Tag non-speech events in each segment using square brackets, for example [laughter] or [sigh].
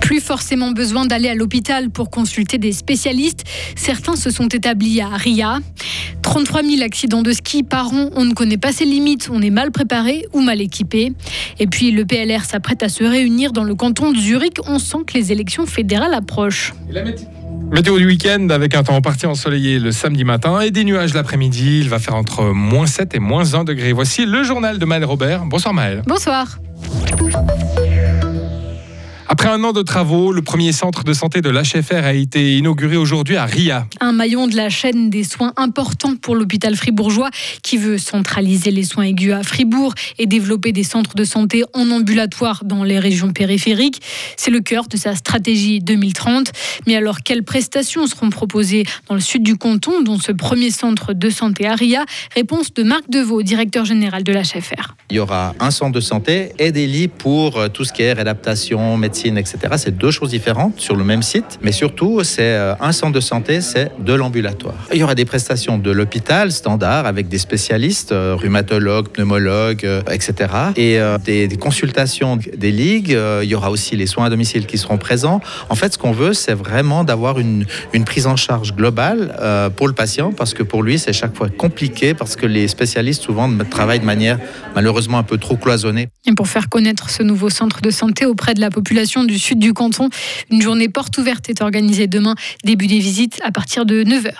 plus forcément besoin d'aller à l'hôpital pour consulter des spécialistes. Certains se sont établis à Ria. 33 000 accidents de ski par an, on ne connaît pas ses limites, on est mal préparé ou mal équipé. Et puis le PLR s'apprête à se réunir dans le canton de Zurich. On sent que les élections fédérales approchent. Météo du week-end avec un temps en partie ensoleillé le samedi matin et des nuages l'après-midi. Il va faire entre moins 7 et moins 1 degré. Voici le journal de Maël Robert. Bonsoir Maël. Bonsoir. Après un an de travaux, le premier centre de santé de l'HFR a été inauguré aujourd'hui à Ria. Un maillon de la chaîne des soins importants pour l'hôpital fribourgeois qui veut centraliser les soins aigus à Fribourg et développer des centres de santé en ambulatoire dans les régions périphériques. C'est le cœur de sa stratégie 2030. Mais alors, quelles prestations seront proposées dans le sud du canton, dont ce premier centre de santé à Ria? Réponse de Marc Deveau, directeur général de l'HFR. Il y aura un centre de santé et des lits pour tout ce qui est réadaptation, médecine etc. C'est deux choses différentes sur le même site, mais surtout, c'est euh, un centre de santé, c'est de l'ambulatoire. Il y aura des prestations de l'hôpital standard avec des spécialistes, euh, rhumatologues, pneumologues, euh, etc. Et des, consultations des ligues. il y aura aussi les soins à domicile qui seront présents. En fait, ce qu'on veut, c'est vraiment d'avoir une, prise en charge globale pour le patient, parce que pour lui, c'est chaque fois compliqué, parce que les spécialistes souvent travaillent de manière malheureusement un peu trop cloisonnée. Et pour faire connaître ce nouveau centre de santé auprès de la population, du sud du canton. Une journée porte ouverte est organisée demain, début des visites à partir de 9h.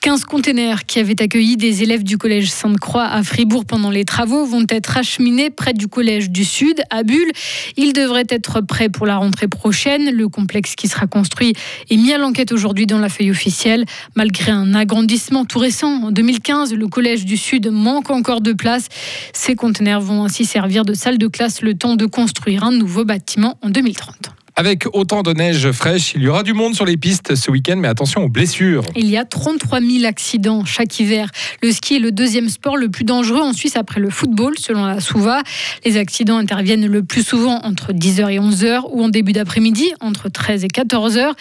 15 containers qui avaient accueilli des élèves du collège Sainte-Croix à Fribourg pendant les travaux vont être acheminés près du collège du Sud à Bulle. Ils devraient être prêts pour la rentrée prochaine. Le complexe qui sera construit est mis à l'enquête aujourd'hui dans la feuille officielle. Malgré un agrandissement tout récent, en 2015, le collège du Sud manque encore de place. Ces containers vont ainsi servir de salle de classe le temps de construire un nouveau bâtiment en 2030. Avec autant de neige fraîche, il y aura du monde sur les pistes ce week-end, mais attention aux blessures. Il y a 33 000 accidents chaque hiver. Le ski est le deuxième sport le plus dangereux en Suisse après le football, selon la Souva. Les accidents interviennent le plus souvent entre 10h et 11h ou en début d'après-midi, entre 13 et 14h.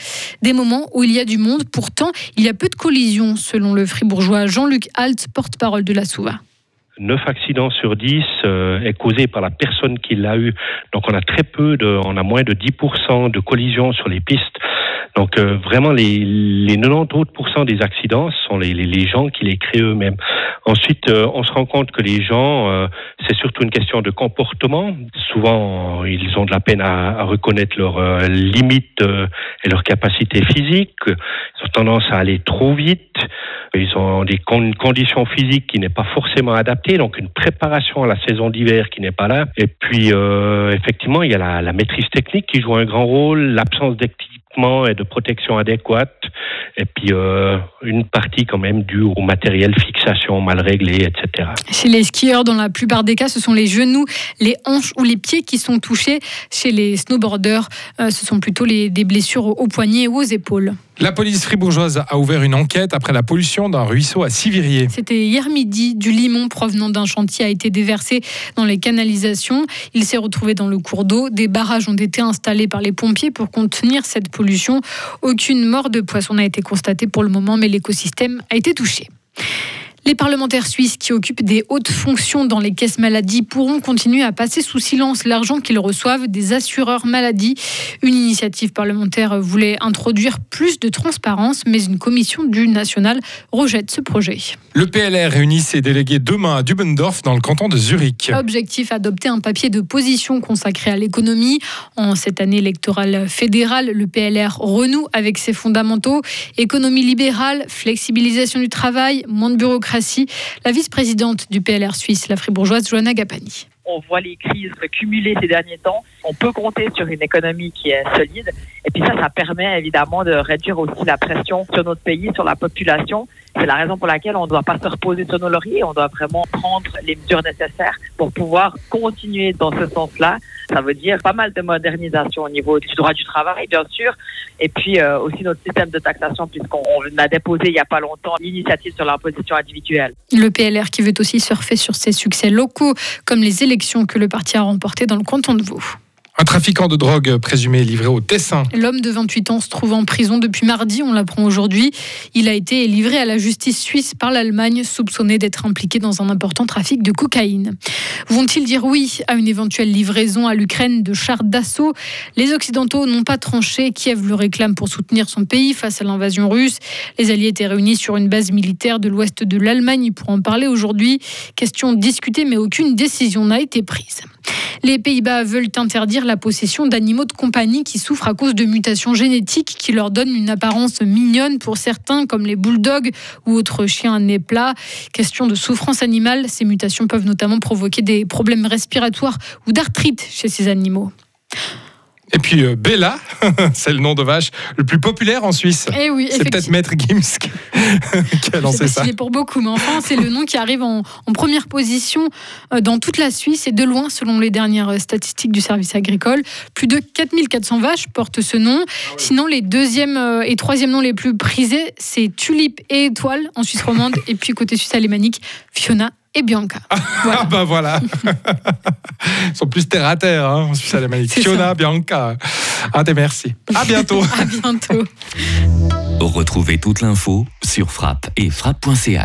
Des moments où il y a du monde. Pourtant, il y a peu de collisions, selon le fribourgeois Jean-Luc Alt, porte-parole de la Souva. 9 accidents sur 10 euh, est causé par la personne qui l'a eu. Donc on a très peu de, on a moins de 10% de collisions sur les pistes. Donc euh, vraiment les, les 90 autres des accidents sont les, les, gens qui les créent eux-mêmes. Ensuite, euh, on se rend compte que les gens, c'est surtout une question de comportement. Souvent, ils ont de la peine à, à reconnaître leurs limites et leurs capacités physiques. Ils ont tendance à aller trop vite. Ils ont des conditions physiques qui n'est pas forcément adaptée, donc une préparation à la saison d'hiver qui n'est pas là. Et puis, euh, effectivement, il y a la, la, maîtrise technique qui joue un grand rôle, l'absence et de protection adéquate, et puis euh, une partie quand même due au matériel fixation mal réglé, etc. Chez les skieurs, dans la plupart des cas, ce sont les genoux, les hanches ou les pieds qui sont touchés. Chez les snowboarders, euh, ce sont plutôt des blessures aux poignets ou aux épaules. La police fribourgeoise a ouvert une enquête après la pollution d'un ruisseau à Sivirier. C'était hier midi. Du limon provenant d'un chantier a été déversé dans les canalisations. Il s'est retrouvé dans le cours d'eau. Des barrages ont été installés par les pompiers pour contenir cette pollution. Aucune mort de poisson n'a été constatée pour le moment, mais l'écosystème a été touché. Les parlementaires suisses qui occupent des hautes fonctions dans les caisses maladies pourront continuer à passer sous silence l'argent qu'ils reçoivent des assureurs maladies. Une initiative parlementaire voulait introduire plus de transparence, mais une commission du national rejette ce projet. Le PLR réunit ses délégués demain à Dubendorf dans le canton de Zurich. Objectif adopter un papier de position consacré à l'économie. En cette année électorale fédérale, le PLR renoue avec ses fondamentaux économie libérale, flexibilisation du travail, moins de bureaucratie la vice-présidente du PLR suisse, la fribourgeoise Joanna Gapani on voit les crises cumulées ces derniers temps. On peut compter sur une économie qui est solide. Et puis ça, ça permet évidemment de réduire aussi la pression sur notre pays, sur la population. C'est la raison pour laquelle on ne doit pas se reposer sur nos lauriers. On doit vraiment prendre les mesures nécessaires pour pouvoir continuer dans ce sens-là. Ça veut dire pas mal de modernisation au niveau du droit du travail, bien sûr, et puis euh, aussi notre système de taxation, puisqu'on a déposé il n'y a pas longtemps l'initiative sur l'imposition individuelle. Le PLR qui veut aussi surfer sur ses succès locaux, comme les élections que le parti a remportées dans le canton de Vaud. Un trafiquant de drogue présumé livré au Tessin. L'homme de 28 ans se trouve en prison depuis mardi, on l'apprend aujourd'hui. Il a été livré à la justice suisse par l'Allemagne, soupçonné d'être impliqué dans un important trafic de cocaïne. Vont-ils dire oui à une éventuelle livraison à l'Ukraine de chars d'assaut? Les Occidentaux n'ont pas tranché. Kiev le réclame pour soutenir son pays face à l'invasion russe. Les alliés étaient réunis sur une base militaire de l'ouest de l'Allemagne pour en parler aujourd'hui. Question discutée, mais aucune décision n'a été prise. Les Pays-Bas veulent interdire la possession d'animaux de compagnie qui souffrent à cause de mutations génétiques qui leur donnent une apparence mignonne pour certains, comme les bulldogs ou autres chiens à nez plat. Question de souffrance animale, ces mutations peuvent notamment provoquer des problèmes respiratoires ou d'arthrite chez ces animaux. Et puis euh, Bella, [laughs] c'est le nom de vache le plus populaire en Suisse. Eh oui, c'est peut-être Maître Gims [laughs] qui a lancé ça. C'est pour beaucoup, mais enfin, c'est le nom qui arrive en, en, première position euh, dans toute la Suisse et de loin, selon les dernières euh, statistiques du service agricole. Plus de 4400 vaches portent ce nom. Sinon, les deuxième et troisième noms les plus prisés, c'est Tulipe et Étoile en Suisse romande, [laughs] et puis côté suisse alémanique, Fiona et Bianca. Voilà. [laughs] Ah bah voilà. Ils sont plus terre à terre, hein, en Suisse alémanique. Fiona, Bianca. Ah, des merci. À bientôt. [laughs] à bientôt. Retrouvez toute l'info sur frappe et frappe.ch.